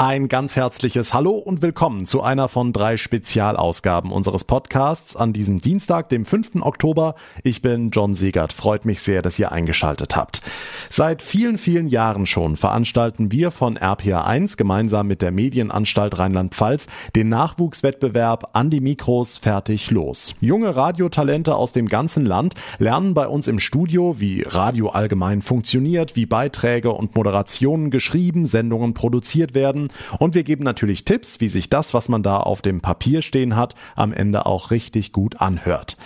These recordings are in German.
Ein ganz herzliches Hallo und willkommen zu einer von drei Spezialausgaben unseres Podcasts an diesem Dienstag, dem 5. Oktober. Ich bin John Siegert. Freut mich sehr, dass ihr eingeschaltet habt. Seit vielen, vielen Jahren schon veranstalten wir von RPA1 gemeinsam mit der Medienanstalt Rheinland-Pfalz den Nachwuchswettbewerb an die Mikros fertig los. Junge Radiotalente aus dem ganzen Land lernen bei uns im Studio, wie Radio allgemein funktioniert, wie Beiträge und Moderationen geschrieben, Sendungen produziert werden und wir geben natürlich Tipps, wie sich das, was man da auf dem Papier stehen hat, am Ende auch richtig gut anhört.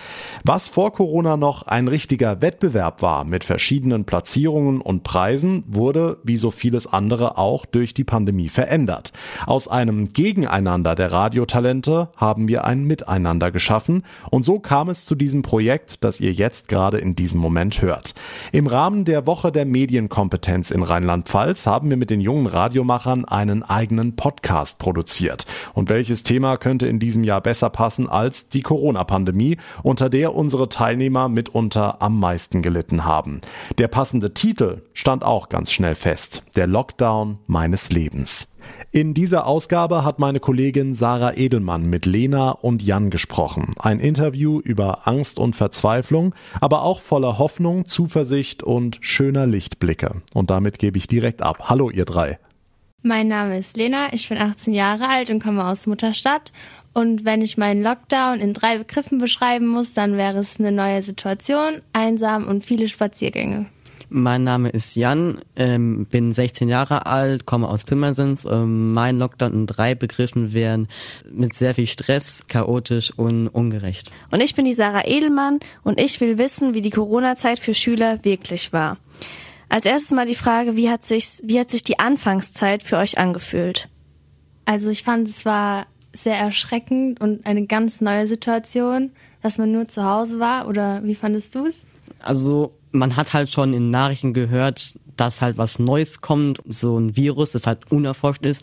Was vor Corona noch ein richtiger Wettbewerb war mit verschiedenen Platzierungen und Preisen, wurde wie so vieles andere auch durch die Pandemie verändert. Aus einem Gegeneinander der Radiotalente haben wir ein Miteinander geschaffen und so kam es zu diesem Projekt, das ihr jetzt gerade in diesem Moment hört. Im Rahmen der Woche der Medienkompetenz in Rheinland-Pfalz haben wir mit den jungen Radiomachern einen eigenen Podcast produziert. Und welches Thema könnte in diesem Jahr besser passen als die Corona-Pandemie, unter der unsere Teilnehmer mitunter am meisten gelitten haben? Der passende Titel stand auch ganz schnell fest. Der Lockdown meines Lebens. In dieser Ausgabe hat meine Kollegin Sarah Edelmann mit Lena und Jan gesprochen. Ein Interview über Angst und Verzweiflung, aber auch voller Hoffnung, Zuversicht und schöner Lichtblicke. Und damit gebe ich direkt ab. Hallo ihr drei. Mein Name ist Lena, ich bin 18 Jahre alt und komme aus Mutterstadt. Und wenn ich meinen Lockdown in drei Begriffen beschreiben muss, dann wäre es eine neue Situation, einsam und viele Spaziergänge. Mein Name ist Jan, ähm, bin 16 Jahre alt, komme aus Pirmasens. Ähm, mein Lockdown in drei Begriffen wären mit sehr viel Stress, chaotisch und ungerecht. Und ich bin die Sarah Edelmann und ich will wissen, wie die Corona-Zeit für Schüler wirklich war. Als erstes mal die Frage, wie hat sich, wie hat sich die Anfangszeit für euch angefühlt? Also ich fand es war sehr erschreckend und eine ganz neue Situation, dass man nur zu Hause war. Oder wie fandest du es? Also man hat halt schon in Nachrichten gehört, dass halt was Neues kommt, so ein Virus, das halt unerforscht ist.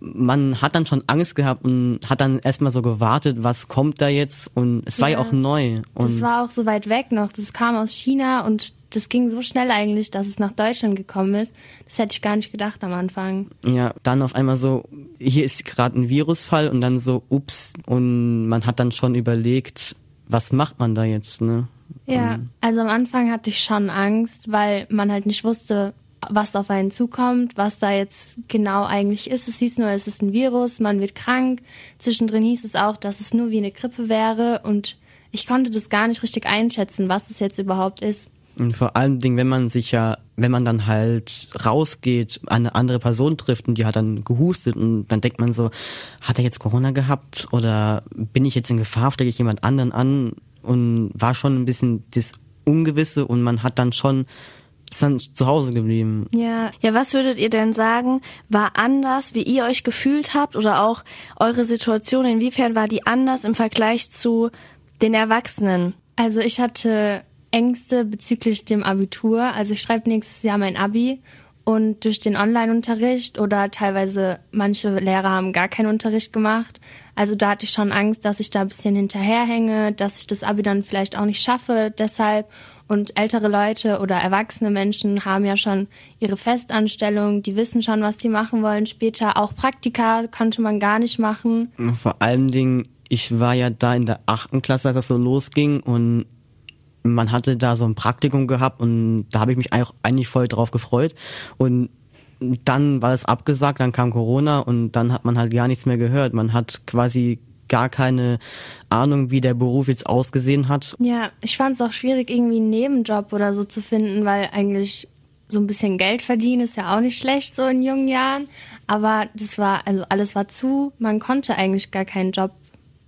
Man hat dann schon Angst gehabt und hat dann erstmal so gewartet, was kommt da jetzt und es war ja, ja auch neu. Und das war auch so weit weg noch. Das kam aus China und das ging so schnell eigentlich, dass es nach Deutschland gekommen ist. Das hätte ich gar nicht gedacht am Anfang. Ja, dann auf einmal so, hier ist gerade ein Virusfall und dann so, ups. Und man hat dann schon überlegt, was macht man da jetzt, ne? Ja, also am Anfang hatte ich schon Angst, weil man halt nicht wusste, was auf einen zukommt, was da jetzt genau eigentlich ist. Es hieß nur, es ist ein Virus, man wird krank. Zwischendrin hieß es auch, dass es nur wie eine Grippe wäre und ich konnte das gar nicht richtig einschätzen, was es jetzt überhaupt ist. Und vor allen Dingen, wenn man sich ja, wenn man dann halt rausgeht, eine andere Person trifft und die hat dann gehustet und dann denkt man so, hat er jetzt Corona gehabt oder bin ich jetzt in Gefahr, stecke ich jemand anderen an und war schon ein bisschen das Ungewisse und man hat dann schon ist dann zu Hause geblieben. Ja. Ja, was würdet ihr denn sagen, war anders, wie ihr euch gefühlt habt oder auch eure Situation, inwiefern war die anders im Vergleich zu den Erwachsenen? Also ich hatte Ängste bezüglich dem Abitur. Also ich schreibe nächstes Jahr mein Abi und durch den Online-Unterricht oder teilweise manche Lehrer haben gar keinen Unterricht gemacht. Also da hatte ich schon Angst, dass ich da ein bisschen hinterherhänge, dass ich das Abi dann vielleicht auch nicht schaffe. Deshalb und ältere Leute oder erwachsene Menschen haben ja schon ihre Festanstellung, die wissen schon, was die machen wollen später. Auch Praktika konnte man gar nicht machen. Vor allen Dingen, ich war ja da in der achten Klasse, als das so losging und man hatte da so ein Praktikum gehabt und da habe ich mich eigentlich voll drauf gefreut. Und dann war es abgesagt, dann kam Corona und dann hat man halt gar nichts mehr gehört. Man hat quasi gar keine Ahnung, wie der Beruf jetzt ausgesehen hat. Ja, ich fand es auch schwierig, irgendwie einen Nebenjob oder so zu finden, weil eigentlich so ein bisschen Geld verdienen ist ja auch nicht schlecht so in jungen Jahren. Aber das war, also alles war zu, man konnte eigentlich gar keinen Job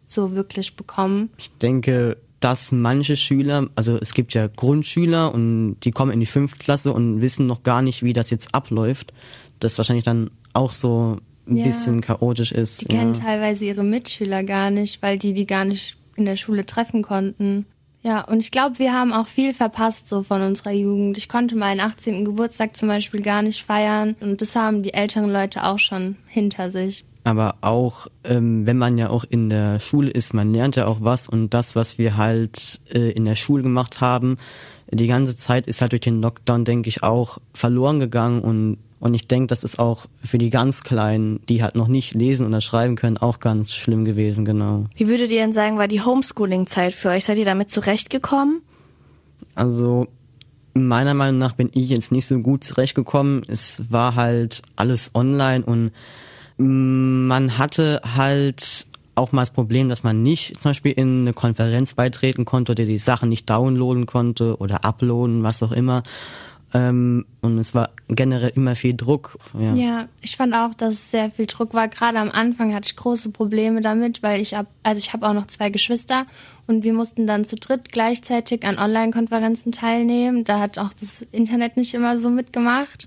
so wirklich bekommen. Ich denke, dass manche Schüler, also es gibt ja Grundschüler und die kommen in die fünfte Klasse und wissen noch gar nicht, wie das jetzt abläuft. Das wahrscheinlich dann auch so ein ja, bisschen chaotisch ist. Die ja. kennen teilweise ihre Mitschüler gar nicht, weil die die gar nicht in der Schule treffen konnten. Ja, und ich glaube, wir haben auch viel verpasst so von unserer Jugend. Ich konnte meinen 18. Geburtstag zum Beispiel gar nicht feiern und das haben die älteren Leute auch schon hinter sich aber auch ähm, wenn man ja auch in der Schule ist, man lernt ja auch was und das, was wir halt äh, in der Schule gemacht haben, die ganze Zeit ist halt durch den Lockdown, denke ich, auch verloren gegangen und Und ich denke, das ist auch für die ganz Kleinen, die halt noch nicht lesen oder schreiben können, auch ganz schlimm gewesen, genau. Wie würdet ihr denn sagen, war die Homeschooling-Zeit für euch? Seid ihr damit zurechtgekommen? Also meiner Meinung nach bin ich jetzt nicht so gut zurechtgekommen. Es war halt alles online und man hatte halt auch mal das Problem, dass man nicht zum Beispiel in eine Konferenz beitreten konnte oder die Sachen nicht downloaden konnte oder uploaden, was auch immer. Ähm, und es war generell immer viel Druck. Ja. ja, ich fand auch, dass es sehr viel Druck war. Gerade am Anfang hatte ich große Probleme damit, weil ich hab, also ich habe auch noch zwei Geschwister und wir mussten dann zu dritt gleichzeitig an Online-Konferenzen teilnehmen. Da hat auch das Internet nicht immer so mitgemacht.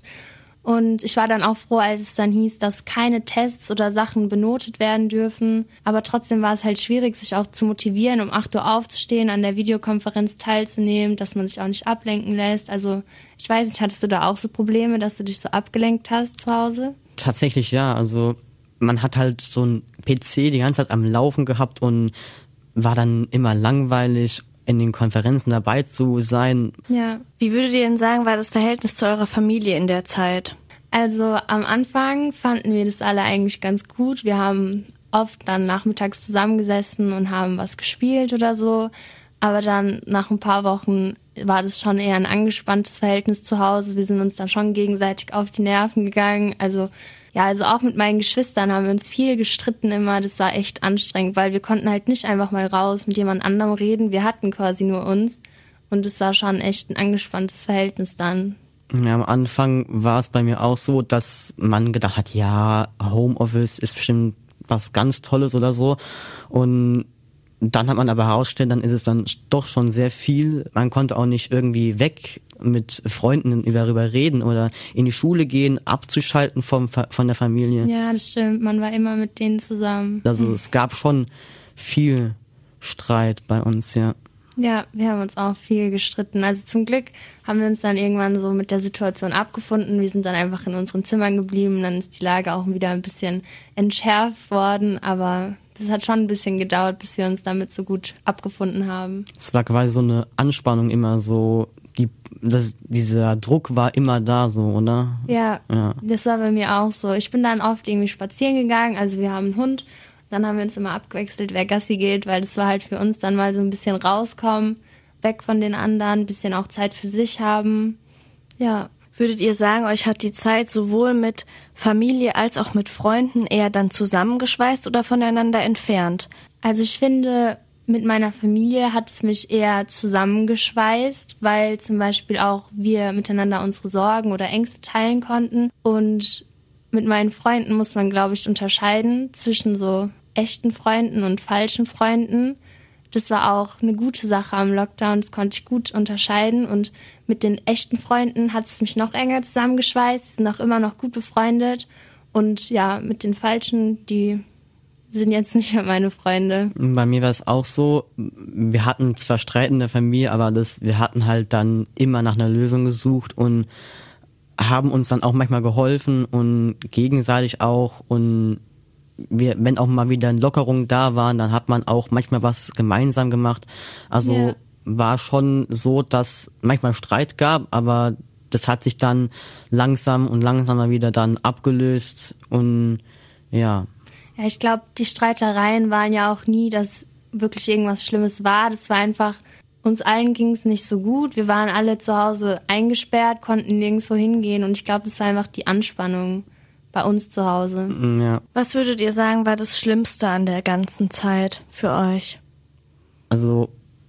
Und ich war dann auch froh, als es dann hieß, dass keine Tests oder Sachen benotet werden dürfen. Aber trotzdem war es halt schwierig, sich auch zu motivieren, um 8 Uhr aufzustehen, an der Videokonferenz teilzunehmen, dass man sich auch nicht ablenken lässt. Also ich weiß nicht, hattest du da auch so Probleme, dass du dich so abgelenkt hast zu Hause? Tatsächlich ja. Also man hat halt so ein PC die ganze Zeit am Laufen gehabt und war dann immer langweilig in den Konferenzen dabei zu sein. Ja. Wie würdet ihr denn sagen, war das Verhältnis zu eurer Familie in der Zeit? Also am Anfang fanden wir das alle eigentlich ganz gut. Wir haben oft dann nachmittags zusammengesessen und haben was gespielt oder so. Aber dann nach ein paar Wochen war das schon eher ein angespanntes Verhältnis zu Hause. Wir sind uns dann schon gegenseitig auf die Nerven gegangen. Also ja, also auch mit meinen Geschwistern haben wir uns viel gestritten immer. Das war echt anstrengend, weil wir konnten halt nicht einfach mal raus mit jemand anderem reden. Wir hatten quasi nur uns. Und es war schon echt ein angespanntes Verhältnis dann. Ja, am Anfang war es bei mir auch so, dass man gedacht hat, ja, Homeoffice ist bestimmt was ganz Tolles oder so. Und dann hat man aber herausgestellt, dann ist es dann doch schon sehr viel. Man konnte auch nicht irgendwie weg mit Freunden darüber reden oder in die Schule gehen, abzuschalten vom, von der Familie. Ja, das stimmt. Man war immer mit denen zusammen. Also es gab schon viel Streit bei uns, ja. Ja, wir haben uns auch viel gestritten. Also zum Glück haben wir uns dann irgendwann so mit der Situation abgefunden. Wir sind dann einfach in unseren Zimmern geblieben. Dann ist die Lage auch wieder ein bisschen entschärft worden. Aber das hat schon ein bisschen gedauert, bis wir uns damit so gut abgefunden haben. Es war quasi so eine Anspannung immer so die, das, dieser Druck war immer da so, oder? Ja, ja, das war bei mir auch so. Ich bin dann oft irgendwie spazieren gegangen, also wir haben einen Hund, dann haben wir uns immer abgewechselt, wer Gassi geht, weil das war halt für uns dann mal so ein bisschen rauskommen, weg von den anderen, ein bisschen auch Zeit für sich haben. Ja. Würdet ihr sagen, euch hat die Zeit sowohl mit Familie als auch mit Freunden eher dann zusammengeschweißt oder voneinander entfernt? Also ich finde, mit meiner Familie hat es mich eher zusammengeschweißt, weil zum Beispiel auch wir miteinander unsere Sorgen oder Ängste teilen konnten. Und mit meinen Freunden muss man, glaube ich, unterscheiden zwischen so echten Freunden und falschen Freunden. Das war auch eine gute Sache am Lockdown, das konnte ich gut unterscheiden. Und mit den echten Freunden hat es mich noch enger zusammengeschweißt. Wir sind auch immer noch gut befreundet. Und ja, mit den falschen, die sind jetzt nicht mehr meine Freunde. Bei mir war es auch so, wir hatten zwar Streit in der Familie, aber das, wir hatten halt dann immer nach einer Lösung gesucht und haben uns dann auch manchmal geholfen und gegenseitig auch und wir, wenn auch mal wieder Lockerungen da waren, dann hat man auch manchmal was gemeinsam gemacht. Also yeah. war schon so, dass manchmal Streit gab, aber das hat sich dann langsam und langsamer wieder dann abgelöst und ja. Ja, ich glaube, die Streitereien waren ja auch nie, dass wirklich irgendwas Schlimmes war. Das war einfach, uns allen ging es nicht so gut. Wir waren alle zu Hause eingesperrt, konnten nirgendwo hingehen und ich glaube, das war einfach die Anspannung bei uns zu Hause. Mm, ja. Was würdet ihr sagen, war das Schlimmste an der ganzen Zeit für euch? Also,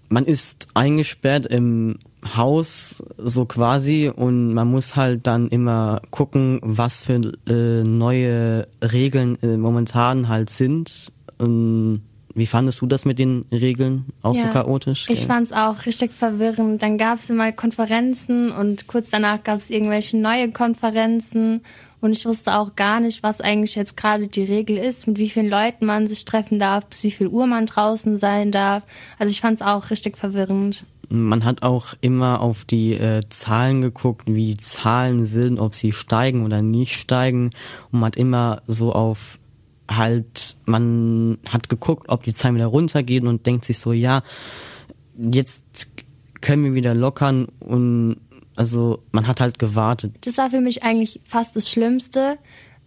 man ist eingesperrt im Haus so quasi und man muss halt dann immer gucken, was für äh, neue Regeln äh, momentan halt sind. Und wie fandest du das mit den Regeln? Auch ja, so chaotisch? Ich fand es auch richtig verwirrend. Dann gab es immer Konferenzen und kurz danach gab es irgendwelche neue Konferenzen und ich wusste auch gar nicht, was eigentlich jetzt gerade die Regel ist, mit wie vielen Leuten man sich treffen darf, bis wie viel Uhr man draußen sein darf. Also ich fand es auch richtig verwirrend. Man hat auch immer auf die äh, Zahlen geguckt, wie die Zahlen sind, ob sie steigen oder nicht steigen. Und man hat immer so auf halt, man hat geguckt, ob die Zahlen wieder runtergehen und denkt sich so, ja, jetzt können wir wieder lockern und Also man hat halt gewartet. Das war für mich eigentlich fast das Schlimmste.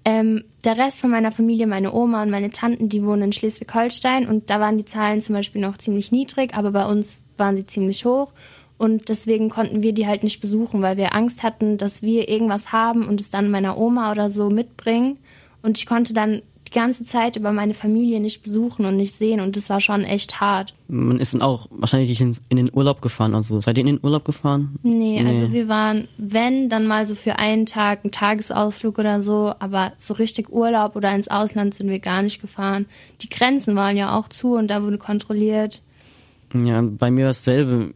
Ähm, der Rest von meiner Familie, meine Oma und meine Tanten, die wohnen in Schleswig-Holstein und da waren die Zahlen zum Beispiel noch ziemlich niedrig, aber bei uns waren sie ziemlich hoch. Und deswegen konnten wir die halt nicht besuchen, weil wir Angst hatten, dass wir irgendwas haben und es dann meiner Oma oder so mitbringen. Und ich konnte dann die ganze Zeit über meine Familie nicht besuchen und nicht sehen und das war schon echt hart. Man ist dann auch wahrscheinlich in, in den Urlaub gefahren, also seid ihr in den Urlaub gefahren? Nee, nee, also wir waren, wenn, dann mal so für einen Tag, einen Tagesausflug oder so, aber so richtig Urlaub oder ins Ausland sind wir gar nicht gefahren. Die Grenzen waren ja auch zu und da wurde kontrolliert. Ja, bei mir war dasselbe.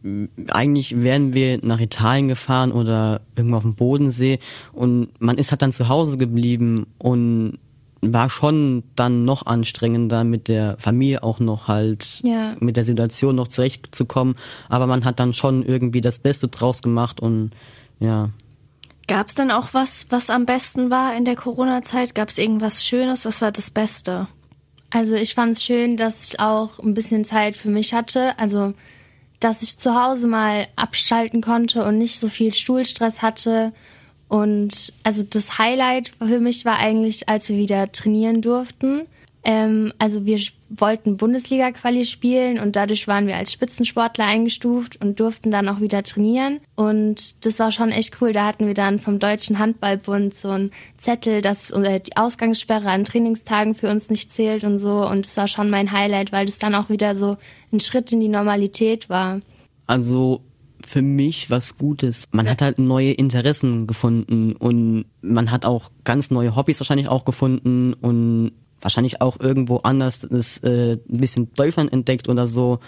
Eigentlich wären wir nach Italien gefahren oder irgendwo auf dem Bodensee und man ist halt dann zu Hause geblieben und war schon dann noch anstrengender mit der Familie auch noch halt ja. mit der Situation noch zurechtzukommen. Aber man hat dann schon irgendwie das Beste draus gemacht und ja. Gab es dann auch was, was am besten war in der Corona-Zeit? Gab es irgendwas Schönes? Was war das Beste? Also ich fand es schön, dass ich auch ein bisschen Zeit für mich hatte. Also dass ich zu Hause mal abschalten konnte und nicht so viel Stuhlstress hatte und also das Highlight für mich war eigentlich, als wir wieder trainieren durften. Ähm, also wir wollten Bundesliga-Quali spielen und dadurch waren wir als Spitzensportler eingestuft und durften dann auch wieder trainieren. Und das war schon echt cool. Da hatten wir dann vom Deutschen Handballbund so einen Zettel, dass die Ausgangssperre an Trainingstagen für uns nicht zählt und so. Und das war schon mein Highlight, weil das dann auch wieder so ein Schritt in die Normalität war. Also für mich was Gutes. Man hat halt neue Interessen gefunden und man hat auch ganz neue Hobbys wahrscheinlich auch gefunden und wahrscheinlich auch irgendwo anders das äh, ein bisschen Deutschland entdeckt oder so.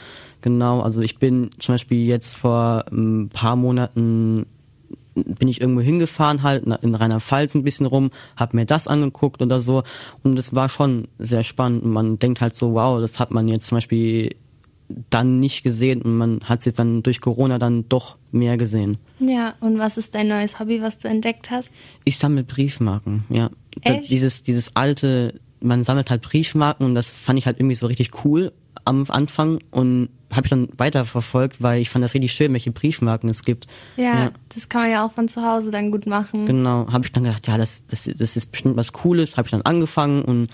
Genau, also ich bin zum Beispiel jetzt vor ein paar Monaten bin ich irgendwo hingefahren halt in Rheinland-Pfalz ein bisschen rum, habe mir das angeguckt oder so und es war schon sehr spannend man denkt halt so, wow, das hat man jetzt zum Beispiel dann nicht gesehen und man hat es jetzt dann durch Corona dann doch mehr gesehen. Ja, und was ist dein neues Hobby, was du entdeckt hast? Ich sammle Briefmarken, ja. Echt? Dieses, dieses alte, man sammelt halt Briefmarken und das fand ich halt irgendwie so richtig cool am Anfang und habe ich dann weiterverfolgt, weil ich fand das richtig schön, welche Briefmarken es gibt. Ja, ja. das kann man ja auch von zu Hause dann gut machen. Genau, habe ich dann gedacht, ja, das, das, das ist bestimmt was Cooles, habe ich dann angefangen und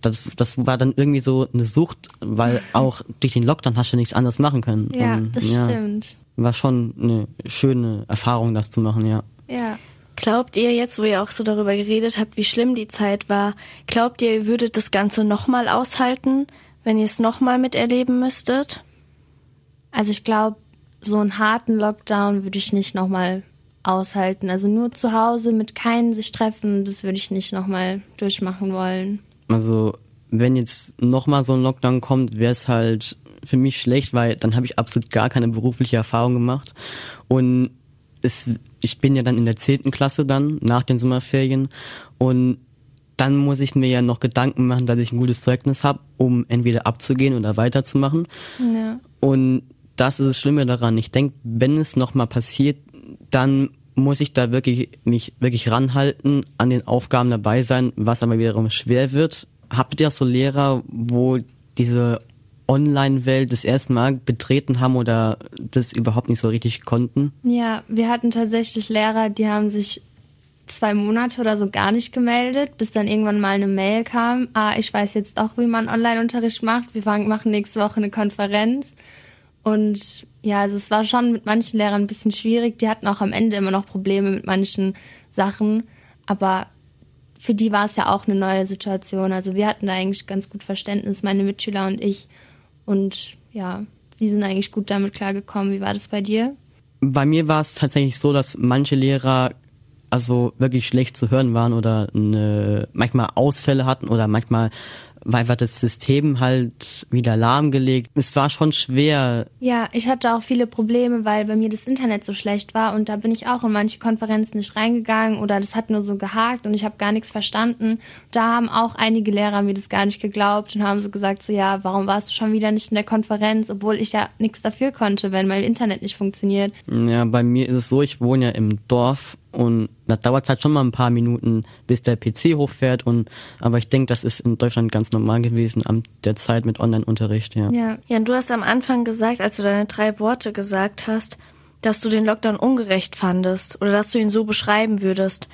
das, das war dann irgendwie so eine Sucht, weil auch durch den Lockdown hast du nichts anderes machen können. Ja, Und, das ja, stimmt. War schon eine schöne Erfahrung, das zu machen, ja. Ja. Glaubt ihr jetzt, wo ihr auch so darüber geredet habt, wie schlimm die Zeit war, glaubt ihr, ihr würdet das Ganze nochmal aushalten, wenn ihr es nochmal miterleben müsstet? Also ich glaube, so einen harten Lockdown würde ich nicht nochmal aushalten. Also nur zu Hause mit keinen sich treffen, das würde ich nicht nochmal durchmachen wollen. Also wenn jetzt nochmal so ein Lockdown kommt, wäre es halt für mich schlecht, weil dann habe ich absolut gar keine berufliche Erfahrung gemacht. Und es, ich bin ja dann in der zehnten Klasse dann, nach den Sommerferien. Und dann muss ich mir ja noch Gedanken machen, dass ich ein gutes Zeugnis habe, um entweder abzugehen oder weiterzumachen. Ja. Und das ist das Schlimme daran. Ich denke, wenn es nochmal passiert, dann muss ich da wirklich mich wirklich ranhalten, an den Aufgaben dabei sein, was aber wiederum schwer wird. Habt ihr auch so Lehrer, wo diese Online-Welt das erste Mal betreten haben oder das überhaupt nicht so richtig konnten? Ja, wir hatten tatsächlich Lehrer, die haben sich zwei Monate oder so gar nicht gemeldet, bis dann irgendwann mal eine Mail kam. Ah, ich weiß jetzt auch, wie man Online-Unterricht macht. Wir machen nächste Woche eine Konferenz. Und ja, also es war schon mit manchen Lehrern ein bisschen schwierig. Die hatten auch am Ende immer noch Probleme mit manchen Sachen. Aber für die war es ja auch eine neue Situation. Also wir hatten da eigentlich ganz gut Verständnis, meine Mitschüler und ich. Und ja, sie sind eigentlich gut damit klargekommen. Wie war das bei dir? Bei mir war es tatsächlich so, dass manche Lehrer also wirklich schlecht zu hören waren oder eine, manchmal Ausfälle hatten oder manchmal war einfach das System halt wieder lahmgelegt. Es war schon schwer. Ja, ich hatte auch viele Probleme, weil bei mir das Internet so schlecht war und da bin ich auch in manche Konferenzen nicht reingegangen oder das hat nur so gehakt und ich habe gar nichts verstanden. Da haben auch einige Lehrer mir das gar nicht geglaubt und haben so gesagt, so ja, warum warst du schon wieder nicht in der Konferenz, obwohl ich ja nichts dafür konnte, wenn mein Internet nicht funktioniert. Ja, bei mir ist es so, ich wohne ja im Dorf und da dauert es halt schon mal ein paar Minuten, bis der PC hochfährt. Und aber ich denke, das ist in Deutschland ganz normal gewesen an der Zeit mit Online-Unterricht, ja. ja. Jan, du hast am Anfang gesagt, als du deine drei Worte gesagt hast, dass du den Lockdown ungerecht fandest oder dass du ihn so beschreiben würdest.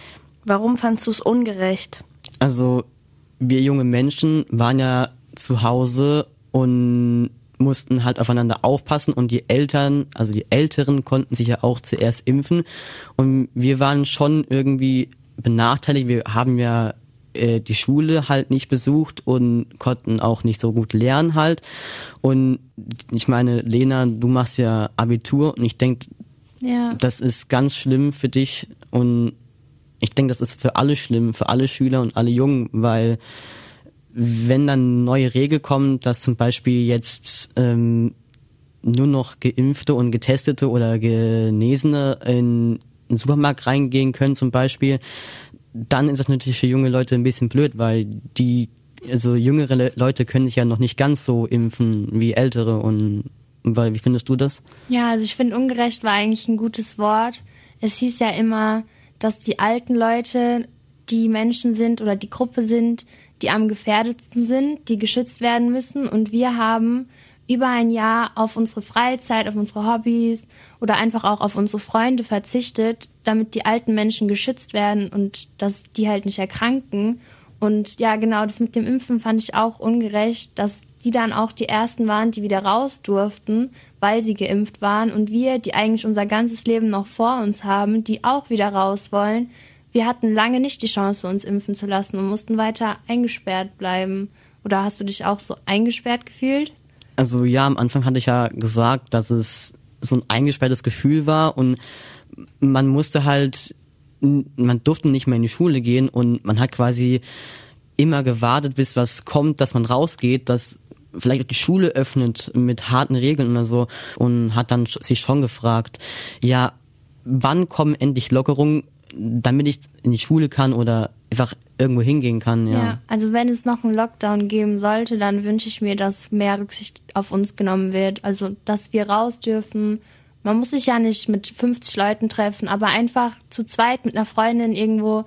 Warum fandst du es ungerecht? Also wir junge Menschen waren ja zu Hause und mussten halt aufeinander aufpassen und die Eltern, also die Älteren konnten sich ja auch zuerst impfen und wir waren schon irgendwie benachteiligt. Wir haben ja äh, die Schule halt nicht besucht und konnten auch nicht so gut lernen halt. Und ich meine, Lena, du machst ja Abitur und ich denke, ja. das ist ganz schlimm für dich und ich denke, das ist für alle schlimm, für alle Schüler und alle Jungen, weil wenn dann neue Regel kommt, dass zum Beispiel jetzt ähm, nur noch Geimpfte und Getestete oder Genesene in den Supermarkt reingehen können zum Beispiel, dann ist das natürlich für junge Leute ein bisschen blöd, weil die, also jüngere Leute können sich ja noch nicht ganz so impfen wie ältere und weil, wie findest du das? Ja, also ich finde ungerecht war eigentlich ein gutes Wort. Es hieß ja immer, dass die alten Leute die Menschen sind oder die Gruppe sind, die am gefährdetsten sind, die geschützt werden müssen. Und wir haben über ein Jahr auf unsere Freizeit, auf unsere Hobbys oder einfach auch auf unsere Freunde verzichtet, damit die alten Menschen geschützt werden und dass die halt nicht erkranken. Und ja, genau, das mit dem Impfen fand ich auch ungerecht, dass die dann auch die ersten waren, die wieder raus durften, weil sie geimpft waren. Und wir, die eigentlich unser ganzes Leben noch vor uns haben, die auch wieder raus wollen, wir hatten lange nicht die Chance, uns impfen zu lassen und mussten weiter eingesperrt bleiben. Oder hast du dich auch so eingesperrt gefühlt? Also ja, am Anfang hatte ich ja gesagt, dass es so ein eingesperrtes Gefühl war und man musste halt, man durfte nicht mehr in die Schule gehen und man hat quasi immer gewartet, bis was kommt, dass man rausgeht, dass vielleicht auch die Schule öffnet mit harten Regeln oder so und hat dann sich schon gefragt, ja, wann kommen endlich Lockerungen, damit ich in die Schule kann oder einfach irgendwo hingehen kann, ja. ja. also wenn es noch einen Lockdown geben sollte, dann wünsche ich mir, dass mehr Rücksicht auf uns genommen wird. Also, dass wir raus dürfen. Man muss sich ja nicht mit 50 Leuten treffen, aber einfach zu zweit mit einer Freundin irgendwo,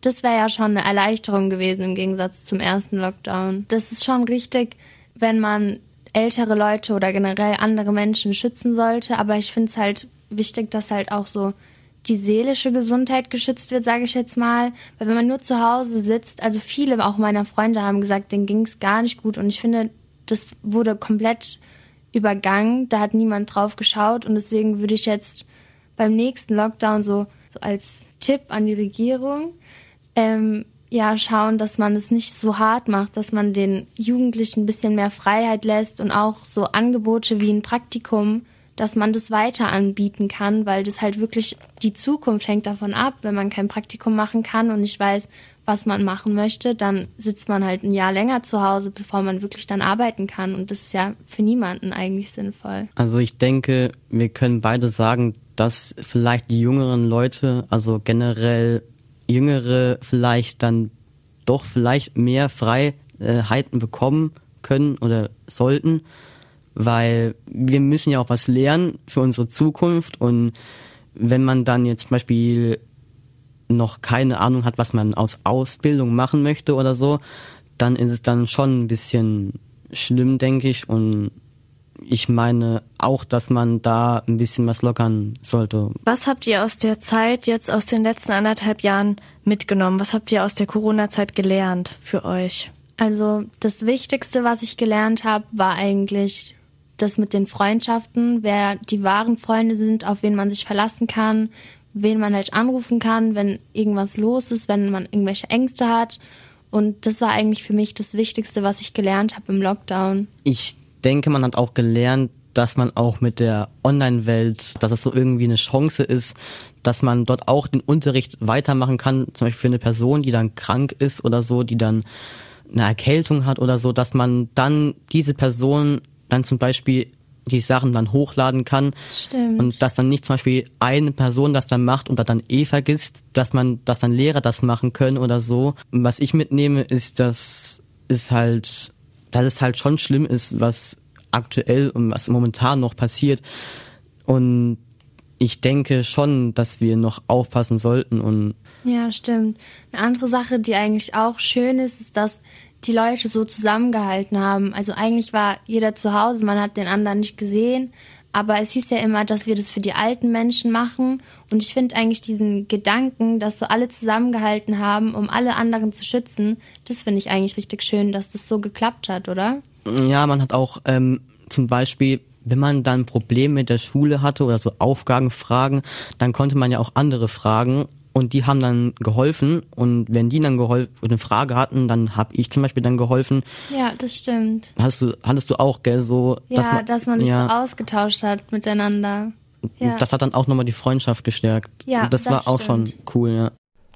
das wäre ja schon eine Erleichterung gewesen im Gegensatz zum ersten Lockdown. Das ist schon richtig, wenn man ältere Leute oder generell andere Menschen schützen sollte, aber ich finde es halt wichtig, dass halt auch so die seelische Gesundheit geschützt wird, sage ich jetzt mal. Weil wenn man nur zu Hause sitzt, also viele auch meiner Freunde haben gesagt, denen ging es gar nicht gut und ich finde, das wurde komplett übergangen. Da hat niemand drauf geschaut und deswegen würde ich jetzt beim nächsten Lockdown so, so als Tipp an die Regierung ähm, ja schauen, dass man es nicht so hart macht, dass man den Jugendlichen ein bisschen mehr Freiheit lässt und auch so Angebote wie ein Praktikum dass man das weiter anbieten kann, weil das halt wirklich die Zukunft hängt davon ab. Wenn man kein Praktikum machen kann und nicht weiß, was man machen möchte, dann sitzt man halt ein Jahr länger zu Hause, bevor man wirklich dann arbeiten kann. Und das ist ja für niemanden eigentlich sinnvoll. Also ich denke, wir können beide sagen, dass vielleicht die jüngeren Leute, also generell Jüngere vielleicht dann doch vielleicht mehr Freiheiten bekommen können oder sollten weil wir müssen ja auch was lernen für unsere Zukunft und wenn man dann jetzt zum Beispiel noch keine Ahnung hat, was man aus Ausbildung machen möchte oder so, dann ist es dann schon ein bisschen schlimm, denke ich. Und ich meine auch, dass man da ein bisschen was lockern sollte. Was habt ihr aus der Zeit jetzt aus den letzten anderthalb Jahren mitgenommen? Was habt ihr aus der Corona-Zeit gelernt für euch? Also das Wichtigste, was ich gelernt habe, war eigentlich das mit den Freundschaften, wer die wahren Freunde sind, auf wen man sich verlassen kann, wen man halt anrufen kann, wenn irgendwas los ist, wenn man irgendwelche Ängste hat. Und das war eigentlich für mich das Wichtigste, was ich gelernt habe im Lockdown. Ich denke, man hat auch gelernt, dass man auch mit der Online-Welt, dass es so irgendwie eine Chance ist, dass man dort auch den Unterricht weitermachen kann, zum Beispiel für eine Person, die dann krank ist oder so, die dann eine Erkältung hat oder so, dass man dann diese Person dann zum Beispiel die Sachen dann hochladen kann. Stimmt. Und dass dann nicht zum Beispiel eine Person das dann macht und dann eh vergisst, dass man, dass dann Lehrer das machen können oder so. Und was ich mitnehme, ist, dass es halt, dass es halt schon schlimm ist, was aktuell und was momentan noch passiert. Und ich denke schon, dass wir noch aufpassen sollten und ja, stimmt. Eine andere Sache, die eigentlich auch schön ist, ist, dass die Leute so zusammengehalten haben. Also eigentlich war jeder zu Hause, man hat den anderen nicht gesehen, Aber es hieß ja immer, dass wir das für die alten Menschen machen. Und ich finde eigentlich diesen Gedanken, dass so alle zusammengehalten haben, um alle anderen zu schützen, das finde ich eigentlich richtig schön, dass das so geklappt hat, oder? Ja, man hat auch ähm, zum Beispiel wenn man dann Probleme mit der Schule hatte oder so Aufgaben, Fragen, dann konnte man ja auch andere fragen und die haben dann geholfen und wenn die dann geholfen eine Frage hatten, dann habe ich zum Beispiel dann geholfen. Ja, das stimmt. Hast du, hattest du auch, gell, so ja, dass man, dass man sich ja, so ausgetauscht hat miteinander. Ja. Das hat dann auch nochmal die Freundschaft gestärkt. Ja, das, das war stimmt. auch schon cool, ja.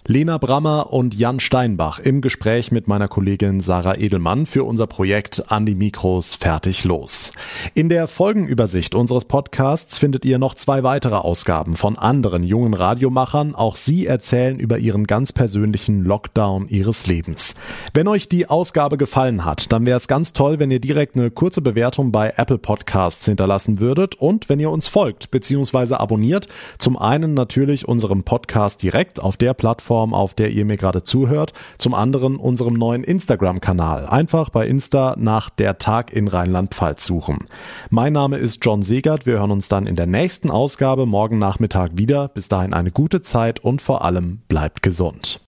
Lena Brammer und Jan Steinbach im Gespräch mit meiner Kollegin Sarah Edelmann für unser Projekt An die Mikros fertig los. In der Folgenübersicht unseres Podcasts findet ihr noch zwei weitere Ausgaben von anderen jungen Radiomachern. Auch sie erzählen über ihren ganz persönlichen Lockdown ihres Lebens. Wenn euch die Ausgabe gefallen hat, dann wäre es ganz toll, wenn ihr direkt eine kurze Bewertung bei Apple Podcasts hinterlassen würdet und wenn ihr uns folgt bzw. abonniert. Zum einen natürlich unserem Podcast direkt auf der Plattform Plattform, auf der ihr mir gerade zuhört. Zum anderen unserem neuen Instagram-Kanal. Einfach bei Insta nach der Tag in Rheinland-Pfalz suchen. Mein Name ist John Segert. Wir hören uns dann in der nächsten Ausgabe morgen Nachmittag wieder. Bis dahin eine gute Zeit und vor allem bleibt gesund.